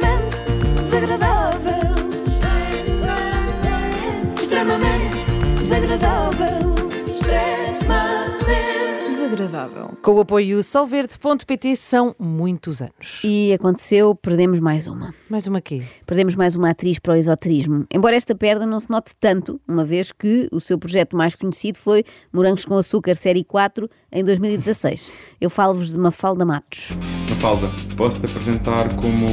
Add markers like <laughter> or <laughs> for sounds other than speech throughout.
extremamente desagradável. Extremamente desagradável. Com o apoio solverde.pt são muitos anos. E aconteceu, perdemos mais uma. Mais uma quê? Perdemos mais uma atriz para o esoterismo. Embora esta perda não se note tanto, uma vez que o seu projeto mais conhecido foi Morangos com Açúcar Série 4 em 2016. Eu falo-vos de Mafalda Matos. Mafalda, posso-te apresentar como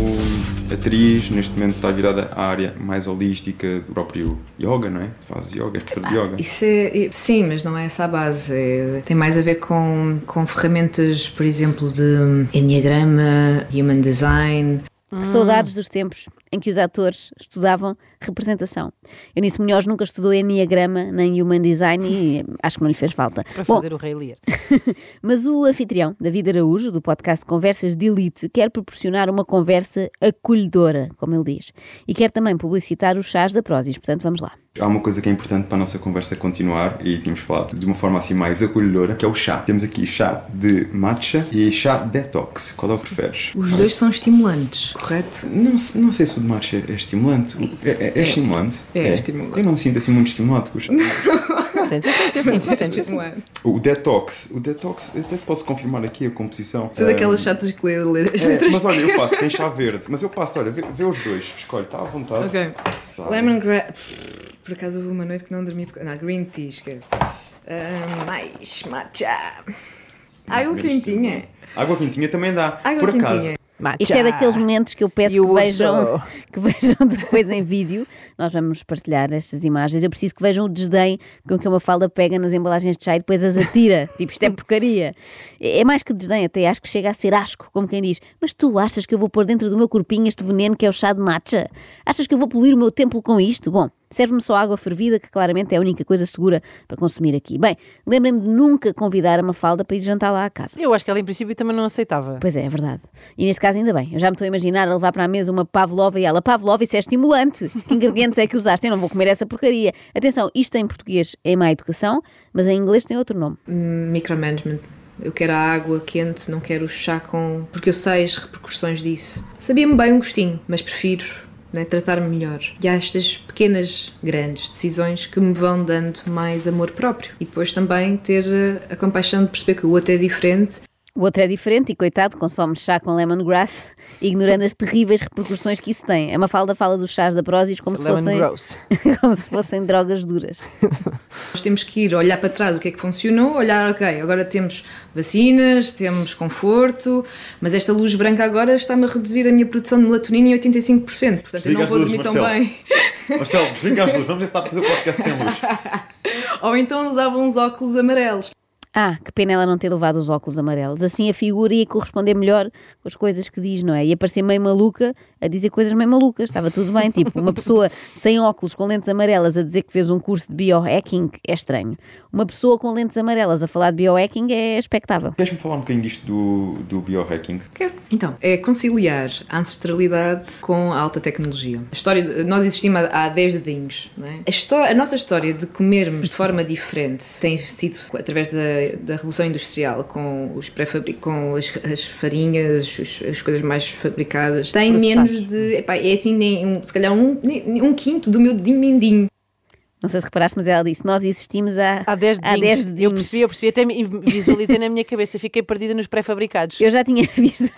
atriz, neste momento está virada à área mais holística do próprio yoga, não é? Faz yoga, és professor de yoga. Isso é, é- sim, mas não é essa a base. É- tem mais a ver com, com ferramentas, por exemplo, de Enneagrama, Human Design. Que saudades dos tempos em que os atores estudavam representação. Eunice Munhoz nunca estudou Enneagrama nem Human Design e <laughs> acho que não lhe fez falta. Para Bom, fazer o Rei Lear. <laughs> Mas o anfitrião, David Araújo, do podcast Conversas de Elite, quer proporcionar uma conversa acolhedora, como ele diz, e quer também publicitar os chás da Prozis, portanto vamos lá. Há uma coisa que é importante para a nossa conversa continuar e tínhamos falado de uma forma assim mais acolhedora, que é o chá. Temos aqui chá de matcha e chá detox. Qual é o que preferes? Os dois são estimulantes, correto? Não, não sei se o de matcha é, é estimulante. É, é- é estimulante? É estimulante. Eu não me sinto assim muito estimulado com o chá. <laughs> Não sentes, eu sinto, eu sinto, eu sinto. eu sinto. O detox, o detox, eu até posso confirmar aqui a composição. Sou daquelas Ahm, chatas que lê, lê as É, letras. mas olha, eu passo, tem chá verde, mas eu passo, olha, vê, vê os dois, escolhe, está à vontade. Ok. Tá. Lemongrass. Por acaso houve uma noite que não dormi. porque- Não, green tea, esquece. Mais matcha. Água quentinha. Água quentinha também dá. Água Por acaso. Matcha. Isto é daqueles momentos que eu peço que vejam, <laughs> que vejam depois em vídeo. Nós vamos partilhar estas imagens. Eu preciso que vejam o desdém com que uma falda pega nas embalagens de chá e depois as atira. <laughs> tipo, isto é porcaria. É é mais que desdém, até acho que chega a ser asco, como quem diz. Mas tu achas que eu vou pôr dentro do meu corpinho este veneno que é o chá de matcha? Achas que eu vou poluir o meu templo com isto? Bom, serve-me só água fervida, que claramente é a única coisa segura para consumir aqui. Bem, lembrem-me de nunca convidar a Mafalda para ir jantar lá à casa. Eu acho que ela em princípio também não aceitava. Pois é, é verdade. E neste caso ainda bem. Eu já me estou a imaginar a levar para a mesa uma pavlova e ela, pavlova, isso é estimulante. Que ingredientes é que usaste? Eu não vou comer essa porcaria. Atenção, isto em português é má educação, mas em inglês tem outro nome. Micromanagement. Eu quero a água quente, não quero o chá com. Porque eu sei as repercussões disso. Sabia-me bem um gostinho, mas prefiro né, tratar-me melhor. E há estas pequenas, grandes decisões que me vão dando mais amor próprio. E depois também ter eh, a compaixão de perceber que o outro é diferente O outro é diferente e, coitado, consome chá com lemongrass, ignorando as terríveis repercussões que isso tem. A Mafalda fala dos chás da Prozis como, se fossem, <laughs> como se fossem drogas duras. Nós temos que ir olhar para trás o que é que funcionou, olhar, ok, agora temos vacinas, temos conforto, mas esta luz branca agora está-me a reduzir a minha produção de melatonina em 85%, portanto eu Desliga não as vou dormir tão bem. Marcelo, desliga as luzes, vamos ver se dá para fazer o podcast sem luz. <laughs> Ou então usava uns óculos amarelos. Ah, que pena ela não ter levado os óculos amarelos. Assim a figura ia corresponder melhor com as coisas que diz, não é? Ia parecer meio maluca a dizer coisas meio malucas. Estava tudo bem. <laughs> Tipo, uma pessoa sem óculos com lentes amarelas a dizer que fez um curso de biohacking é estranho. Uma pessoa com lentes amarelas a falar de biohacking é expectável. Queres-me falar um bocadinho disto do, do biohacking? Quero. Então, é conciliar a ancestralidade com a alta tecnologia. A história, de- nós existimos há há 10 dedinhos, não é? A, a nossa história de comermos de forma diferente tem sido através da, da Revolução Industrial, com, os pré-fabri- com as, as farinhas, os- as coisas mais fabricadas. Tem menos de. Epá, é assim, nem um, se calhar um, um quinto do meu dedinho mindinho. Não sei se reparaste, mas ela disse: Nós existimos há, Há 10 há dedinhos. 10 Eu percebi, eu percebi, até me visualizei na minha cabeça, fiquei perdida nos pré-fabricados. Eu já tinha <laughs> visto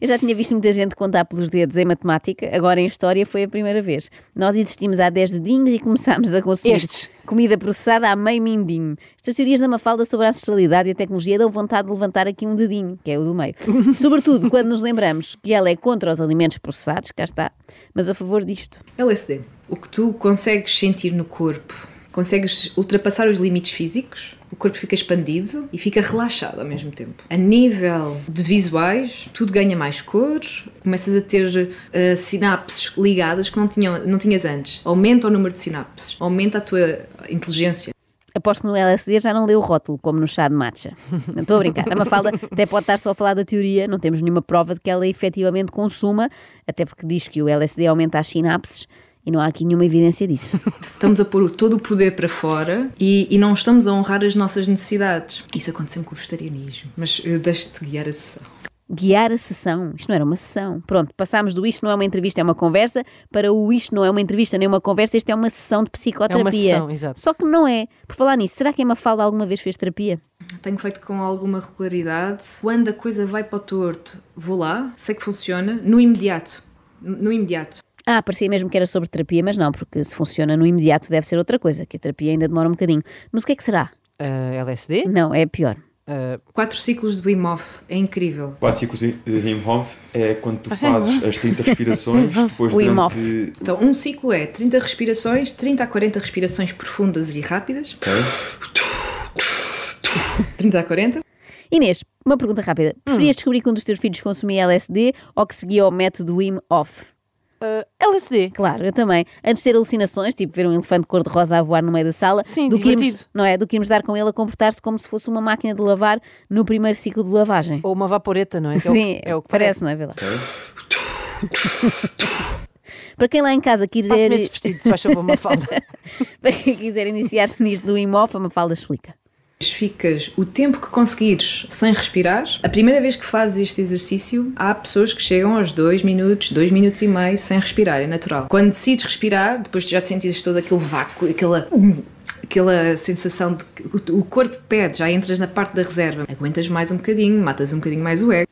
eu já tinha visto muita gente contar pelos dedos em matemática, agora em história foi a primeira vez. Nós existimos há 10 dedinhos e começámos a consumir Estes. comida processada há meio mindinho. Estas teorias da Mafalda sobre a ancestralidade e a tecnologia dão vontade de levantar aqui um dedinho, que é o do meio. <laughs> Sobretudo quando nos lembramos que ela é contra os alimentos processados, cá está, mas a favor disto. LSD. O que tu consegues sentir no corpo, consegues ultrapassar os limites físicos, o corpo fica expandido e fica relaxado ao mesmo tempo. A nível de visuais, tudo ganha mais cor, começas a ter eh, sinapses ligadas que não, tinham, não tinhas antes. Aumenta o número de sinapses, aumenta a tua inteligência. Aposto que no LSD já não leu o rótulo, como no chá de matcha. Não estou a brincar. A Mafalda até pode estar só a falar da teoria, não temos nenhuma prova de que ela efetivamente consuma, até porque diz que o LSD aumenta as sinapses e não há aqui nenhuma evidência disso. <laughs> Estamos a pôr todo o poder para fora e, e não estamos a honrar as nossas necessidades. Isso aconteceu com o vegetarianismo, mas eu deixo-te guiar a sessão. Guiar a sessão. Isto não era uma sessão. Pronto, passámos do isto não é uma entrevista, é uma conversa, para o isto não é uma entrevista nem uma conversa, isto é uma sessão de psicoterapia. sessão, exato. Só que não é. Por falar nisso, será que a Mafalda alguma vez fez terapia? Tenho feito com alguma regularidade. Quando a coisa vai para o torto, vou lá, sei que funciona, no imediato. No imediato. Ah, parecia mesmo que era sobre terapia, mas não, porque se funciona no imediato deve ser outra coisa, que a terapia ainda demora um bocadinho. Mas o que é que será? Ah, LSD? Não, é pior. Ah, Quatro ciclos de Wim Hof, é incrível. Quatro ciclos de Wim Hof é quando tu <laughs> fazes as 30 respirações, <laughs> depois Wim durante... Então, um ciclo é 30 respirações, 30 a 40 respirações profundas e rápidas. Ok? 30 a 40. Inês, uma pergunta rápida. Preferias descobrir que um dos teus filhos consumia LSD ou que seguia o método Wim Hof? Ah, LSD. Claro, eu também. Antes de ter alucinações, tipo ver um elefante cor-de-rosa a voar no meio da sala, Sim, do que irmos, não é? Do que irmos dar com ele a comportar-se como se fosse uma máquina de lavar no primeiro ciclo de lavagem. Ou uma vaporeta, não é? Que é o- Sim, é o que parece, parece. não é verdade? <laughs> Para quem lá em casa quiser, Faça-me esse vestido, se faz favor, uma falda. <laughs> para quem quiser iniciar-se nisto do Wim Hof, a Mafalda explica. Ficas o tempo que conseguires sem respirar. A primeira vez que fazes este exercício, há pessoas que chegam aos 2 minutos, 2 minutos e meio sem respirar, é natural. Quando decides respirar, depois de já te sentires todo aquele vácuo, aquela. Aquela sensação de que o corpo pede, já entras na parte da reserva. Aguentas mais um bocadinho, matas um bocadinho mais o ego.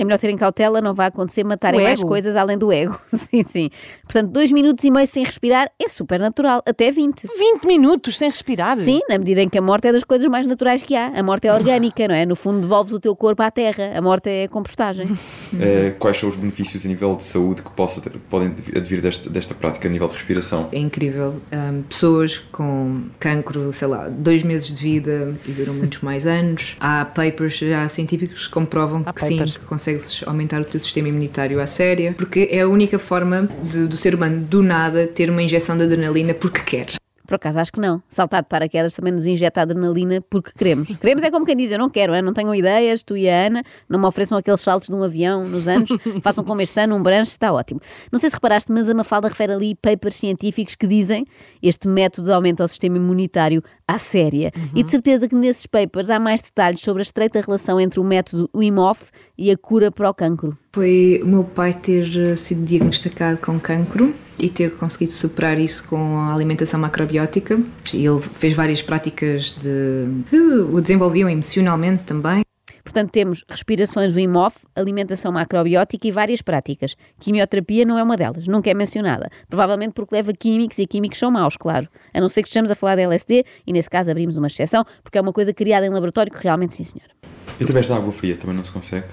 É melhor terem cautela, não vai acontecer matarem mais coisas além do ego. <laughs> Sim, sim. Portanto, dois minutos e meio sem respirar é super natural, até 20. 20 minutos sem respirar. Sim, na medida em que a morte é das coisas mais naturais que há. A morte é orgânica, não é? No fundo, devolves o teu corpo à terra. A morte é compostagem. <laughs> Eh, quais são os benefícios a nível de saúde que possa ter- podem advir desta, desta prática a nível de respiração? É incrível. Hum, pessoas com cancro, sei lá, dois meses de vida e duram muitos mais anos. Há papers já científicos que comprovam Há que sim, papers. que consegues aumentar o teu sistema imunitário à séria, porque é a única forma de- do ser humano do nada ter uma injeção de adrenalina porque quer. Por acaso, acho que não. Saltar de paraquedas também nos injeta adrenalina porque queremos. Queremos é como quem diz, eu não quero, é? não tenho ideias, tu e a Ana, não me ofereçam aqueles saltos de um avião nos anos, <laughs> façam como este ano, um branche, está ótimo. Não sei se reparaste, mas a Mafalda refere ali papers científicos que dizem este método aumenta o sistema imunitário à séria. E de certeza que nesses papers há mais detalhes sobre a estreita relação entre o método Wim Hof e a cura para o cancro. Foi o meu pai ter eh, sido diagnosticado com cancro e ter conseguido superar isso com a alimentação macrobiótica. E ele fez várias práticas de, que o desenvolviam emocionalmente também. Portanto, temos respirações Wim Hof, alimentação macrobiótica e várias práticas. Quimioterapia não é uma delas, nunca é mencionada. Provavelmente porque leva químicos e químicos são maus, claro. A não ser que estejamos a falar de LSD e nesse caso abrimos uma exceção, porque é uma coisa criada em laboratório que realmente sim, senhora. E através da água fria também não se consegue?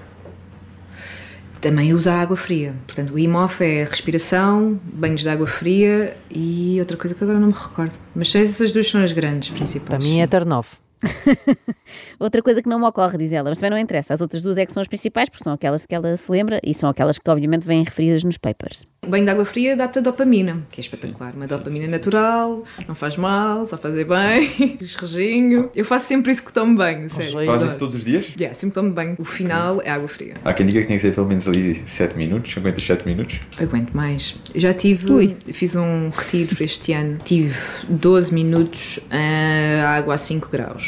Também usa água fria. Portanto, o Wim Hof é respiração, banhos de água fria e outra coisa que agora não me recordo. Mas essas duas são as grandes principais. Para mim é turn off. <laughs> Outra coisa que não me ocorre, diz ela, mas também não interessa. As outras duas é que são as principais, porque são aquelas que ela se lembra e são aquelas que obviamente vêm referidas nos papers. O banho de água fria dá-te a dopamina, que é espetacular. Uma dopamina natural, não faz mal, só fazer bem, <laughs> esrejinho. Eu faço sempre isso que tomo banho, sério. Faz isso todos os dias? Yeah, sempre tomo banho. O final é água fria. Há quem diga que tem que ser pelo menos ali 7 minutos, 57 minutos. Aguento mais. Eu já tive, Ui. fiz um retiro este ano, tive 12 minutos a água a 5 graus.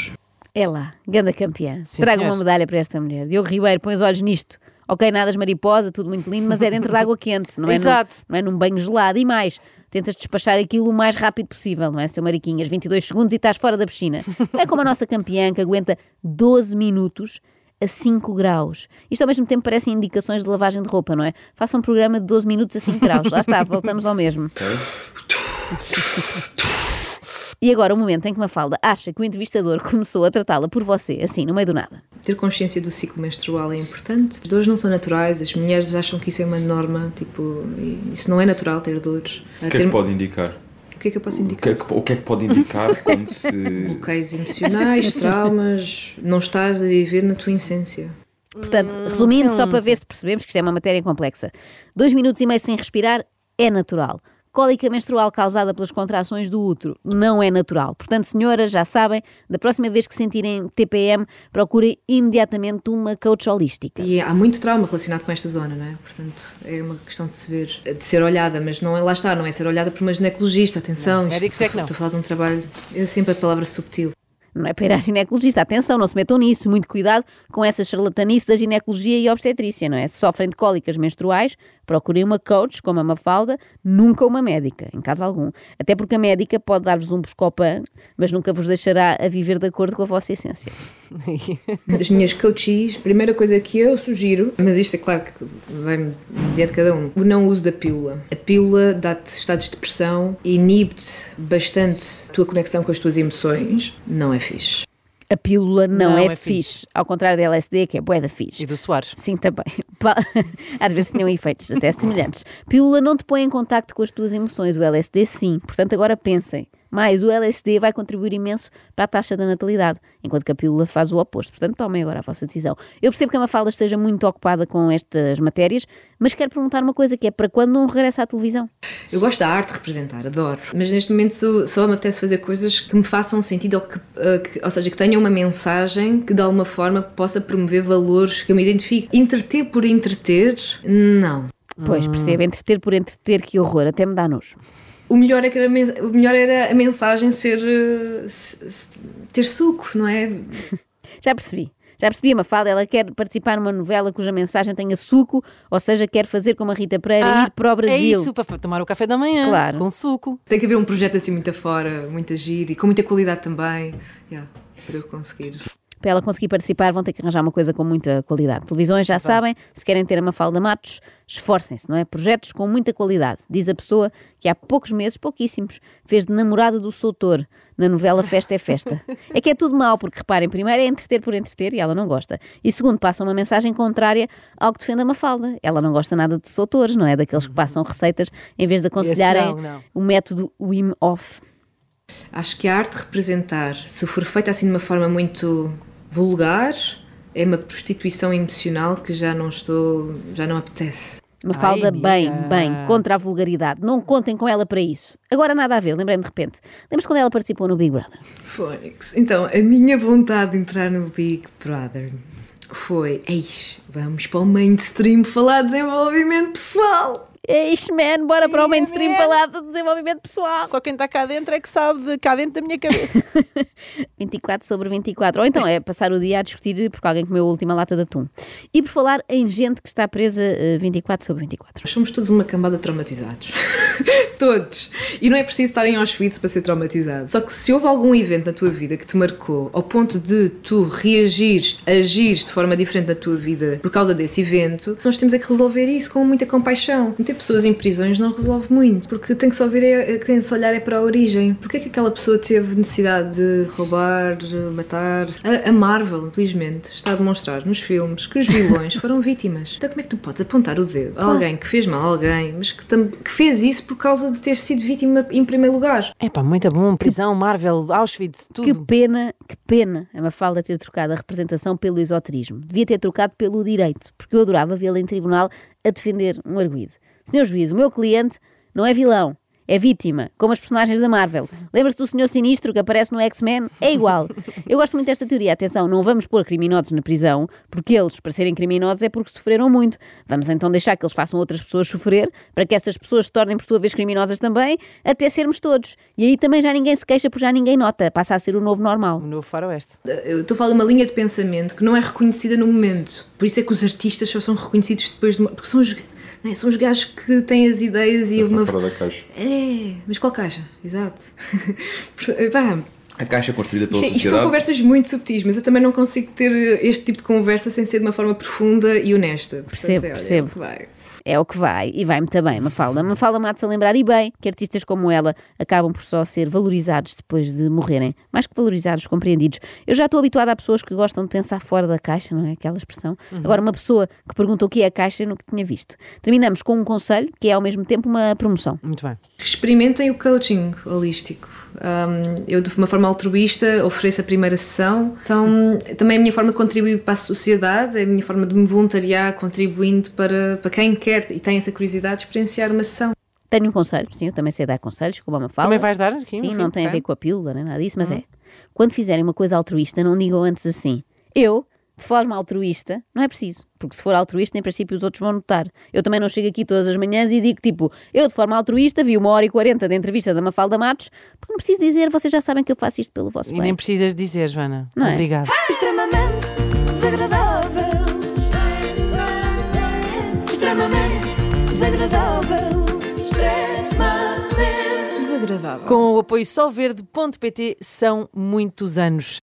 É lá, ganda campeã. Sim, Traga senhor. uma medalha para esta mulher. Diogo Ribeiro, põe os olhos nisto. Ok, nadas mariposa, tudo muito lindo, mas é dentro de água quente, não é, Exato. Num, não é num banho gelado. E mais, tentas despachar aquilo o mais rápido possível, não é, seu Mariquinhas? 22 segundos e estás fora da piscina. É como a nossa campeã que aguenta 12 minutos a 5 graus. Isto ao mesmo tempo parecem indicações de lavagem de roupa, não é? Faça um programa de 12 minutos a 5 graus. Lá está, <laughs> voltamos ao mesmo. <laughs> E agora o momento em que Mafalda acha que o entrevistador <laughs> começou a tratá-la por você, assim, no meio do nada. Ter consciência do ciclo menstrual é importante. As dores não são naturais, as mulheres acham que isso é uma norma, tipo, isso não é natural ter dores. O que é que pode indicar? O que é que eu posso O indicar? que é que, o que, é que pode indicar <laughs> quando se. Bloqueios emocionais, <laughs> traumas, não estás a viver na tua essência. Portanto, resumindo, sim, só para ver se percebemos que isto é uma matéria complexa. Dois minutos e meio sem respirar é natural. Cólica menstrual causada pelas contrações do útero não é natural. Portanto, senhoras, já sabem, da próxima vez que sentirem TPM, procurem imediatamente uma coach holística. E há muito trauma relacionado com esta zona, não é? Portanto, é uma questão de se ver, de ser olhada, mas não é lá está, não é ser olhada por uma ginecologista, atenção. isto- médicos é que não. Estou a falar de um trabalho, é sempre a palavra subtil. Não é para ir à ginecologista. Atenção, não se metam nisso. Muito cuidado com essa charlatanice da ginecologia e obstetrícia, não é? Se sofrem de cólicas menstruais, procurem uma coach, como a Mafalda, nunca uma médica, em caso algum. Até porque a médica pode dar-vos um buscopan, mas nunca vos deixará a viver de acordo com a vossa essência. <laughs> As minhas coaches, primeira coisa que eu sugiro, mas isto é claro que vai dia de cada um, o não uso da pílula. A pílula dá-te estados de depressão inibe-te bastante a tua conexão com as tuas emoções. Não é fixe. A pílula não, Não é, é fixe. fixe. Ao contrário da LSD, que é bué da fixe. E do Soares. Sim, também. <laughs> Às vezes tinham efeitos até semelhantes. Pílula não te põe em contacto com as tuas emoções, o LSD sim. Portanto, agora pensem. Mais, o LSD vai contribuir imenso para a taxa da natalidade, enquanto que a pílula faz o oposto. Portanto, tomem agora a vossa decisão. Eu percebo que a Mafalda esteja muito ocupada com estas matérias, mas quero perguntar uma coisa, que é para quando não regressa à televisão? Eu gosto da arte de representar, adoro. Mas neste momento só, me apetece fazer coisas que me façam sentido, ou, que, uh, que- ou seja, que tenham uma mensagem que de alguma forma possa promover valores que eu me identifique. Entreter por entreter, não. Pois, percebo, entreter por entreter, que horror, até me dá nojo. O melhor, é que era, a men- o melhor era a mensagem ser. se- se- ter suco, não é? <laughs> Já percebi. Já percebi a Mafalda, ela quer participar numa novela cuja mensagem tenha suco, ou seja, quer fazer como a Rita Pereira, ir para o Brasil. É isso, para tomar o café da manhã. Claro. Com suco. Tem que haver um projeto assim muito afora, muito agir e com muita qualidade também. Yeah, para eu conseguir. Para ela conseguir participar, vão ter que arranjar uma coisa com muita qualidade. Televisões já sabem, se querem ter a Mafalda Matos, esforcem-se, não é? Projetos com muita qualidade. Diz a pessoa que há poucos meses, pouquíssimos, fez de namorada do Soutor na novela Festa é Festa. <laughs> É que é tudo mau, porque reparem, primeiro é entreter por entreter e ela não gosta. E segundo, passa uma mensagem contrária ao que defende a Mafalda. Ela não gosta nada de Soutores, não é? Daqueles que passam receitas em vez de aconselharem não, não. o método Wim Hof. Acho que a arte de representar, se for feita assim de uma forma muito vulgar, é uma prostituição emocional que já não estou, já não apetece. Mafalda, Ai, bem, bem, contra a vulgaridade. Não contem com ela para isso. Agora nada a ver, lembrei-me de repente. Lembras quando ela participou no Big Brother? Fónix. Então, a minha vontade de entrar no Big Brother foi: eis, vamos para o mainstream falar de desenvolvimento pessoal. Eish, man, bora para o mainstream falar de desenvolvimento pessoal. Só quem está cá dentro é que sabe de cá dentro da minha cabeça. <laughs> 24 sobre 24. Ou então é passar o dia a discutir porque alguém comeu a última lata de atum. E por falar em gente que está presa eh, 24 sobre 24. Nós somos todos uma cambada de traumatizados. <laughs> todos. E não é preciso estar em Auschwitz para ser traumatizado. Só que se houve algum evento na tua vida que te marcou ao ponto de tu reagires, agires de forma diferente na tua vida por causa desse evento, nós temos é que resolver isso com muita compaixão. Meter pessoas em prisões não resolve muito, porque tem que se ouvir, é, tem que se olhar é para a origem. Porquê é que aquela pessoa teve necessidade de roubar, de matar? A, a Marvel, infelizmente, está a demonstrar nos filmes que os vilões foram <laughs> vítimas. Então como é que tu podes apontar o dedo a alguém que fez mal a alguém, mas que, que fez isso por causa de ter sido vítima em primeiro lugar? É pá, muito bom. Prisão, Marvel, Auschwitz, Que tudo. pena, que pena a Mafalda ter trocado a representação pelo esoterismo. Devia ter trocado pelo direito, porque eu adorava vê-la em tribunal a defender um arguído. Senhor juiz, o meu cliente não é vilão, é vítima, como as personagens da Marvel. Lembra-se do Senhor Sinistro que aparece no X-Men? É igual. Eu gosto muito desta teoria. Atenção, não vamos pôr criminosos na prisão, porque eles, para serem criminosos, é porque sofreram muito. Vamos então deixar que eles façam outras pessoas sofrer, para que essas pessoas se tornem, por sua vez, criminosas também, até sermos todos. E aí também já ninguém se queixa, porque já ninguém nota. Passa a ser o novo normal. O novo faroeste. Eu estou a falar de uma linha de pensamento que não é reconhecida no momento. Por isso é que os artistas só são reconhecidos depois de uma... Porque são os, não é? são os gajos que têm as ideias e uma... fora da caixa. É, mas qual caixa? Exato. <laughs> Portanto, Pá, A caixa construída pela isto, isto são sociedade. conversas muito subtis, mas eu também não consigo ter este tipo de conversa sem ser de uma forma profunda e honesta. Portanto, Percebo, é, olha, percebo. é vai. É o que vai, e vai muito bem, Mafalda. Mafalda mata-se a lembrar, e bem, que artistas como ela acabam por só ser valorizados depois de morrerem. Mais que valorizados, compreendidos. Eu já estou habituada a pessoas que gostam de pensar fora da caixa, não é? Aquela expressão. Agora, uma pessoa que pergunta o que é a caixa, eu nunca tinha visto. Terminamos com um conselho, que é ao mesmo tempo uma promoção. Muito bem. Experimentem o coaching holístico. Um, eu, de uma forma altruísta, ofereço a primeira sessão. Então, também é a minha forma de contribuir para a sociedade, é a minha forma de me voluntariar, contribuindo para, para quem quer e tem essa curiosidade de experienciar uma sessão. Tenho um conselho, sim, eu também sei dar conselhos, como a Mafalda. Também vais dar aqui Sim, fim? não tem a Ok. ver com a pílula, nem nada disso, mas é. Quando fizerem uma coisa altruísta, não digam antes assim. Eu de forma altruísta, não é preciso. Porque se for altruísta, em princípio os outros vão notar. Eu também não chego aqui todas as manhãs e digo tipo, eu de forma altruísta vi uma hora e quarenta de entrevista da Mafalda Matos, porque não preciso dizer, vocês já sabem que eu faço isto pelo vosso E bem. nem precisas dizer, Joana. Não é? Obrigada. <laughs> extremamente desagradável. Extremamente desagradável. Extremamente Desagradável. Com o apoio solverde.pt são muitos anos.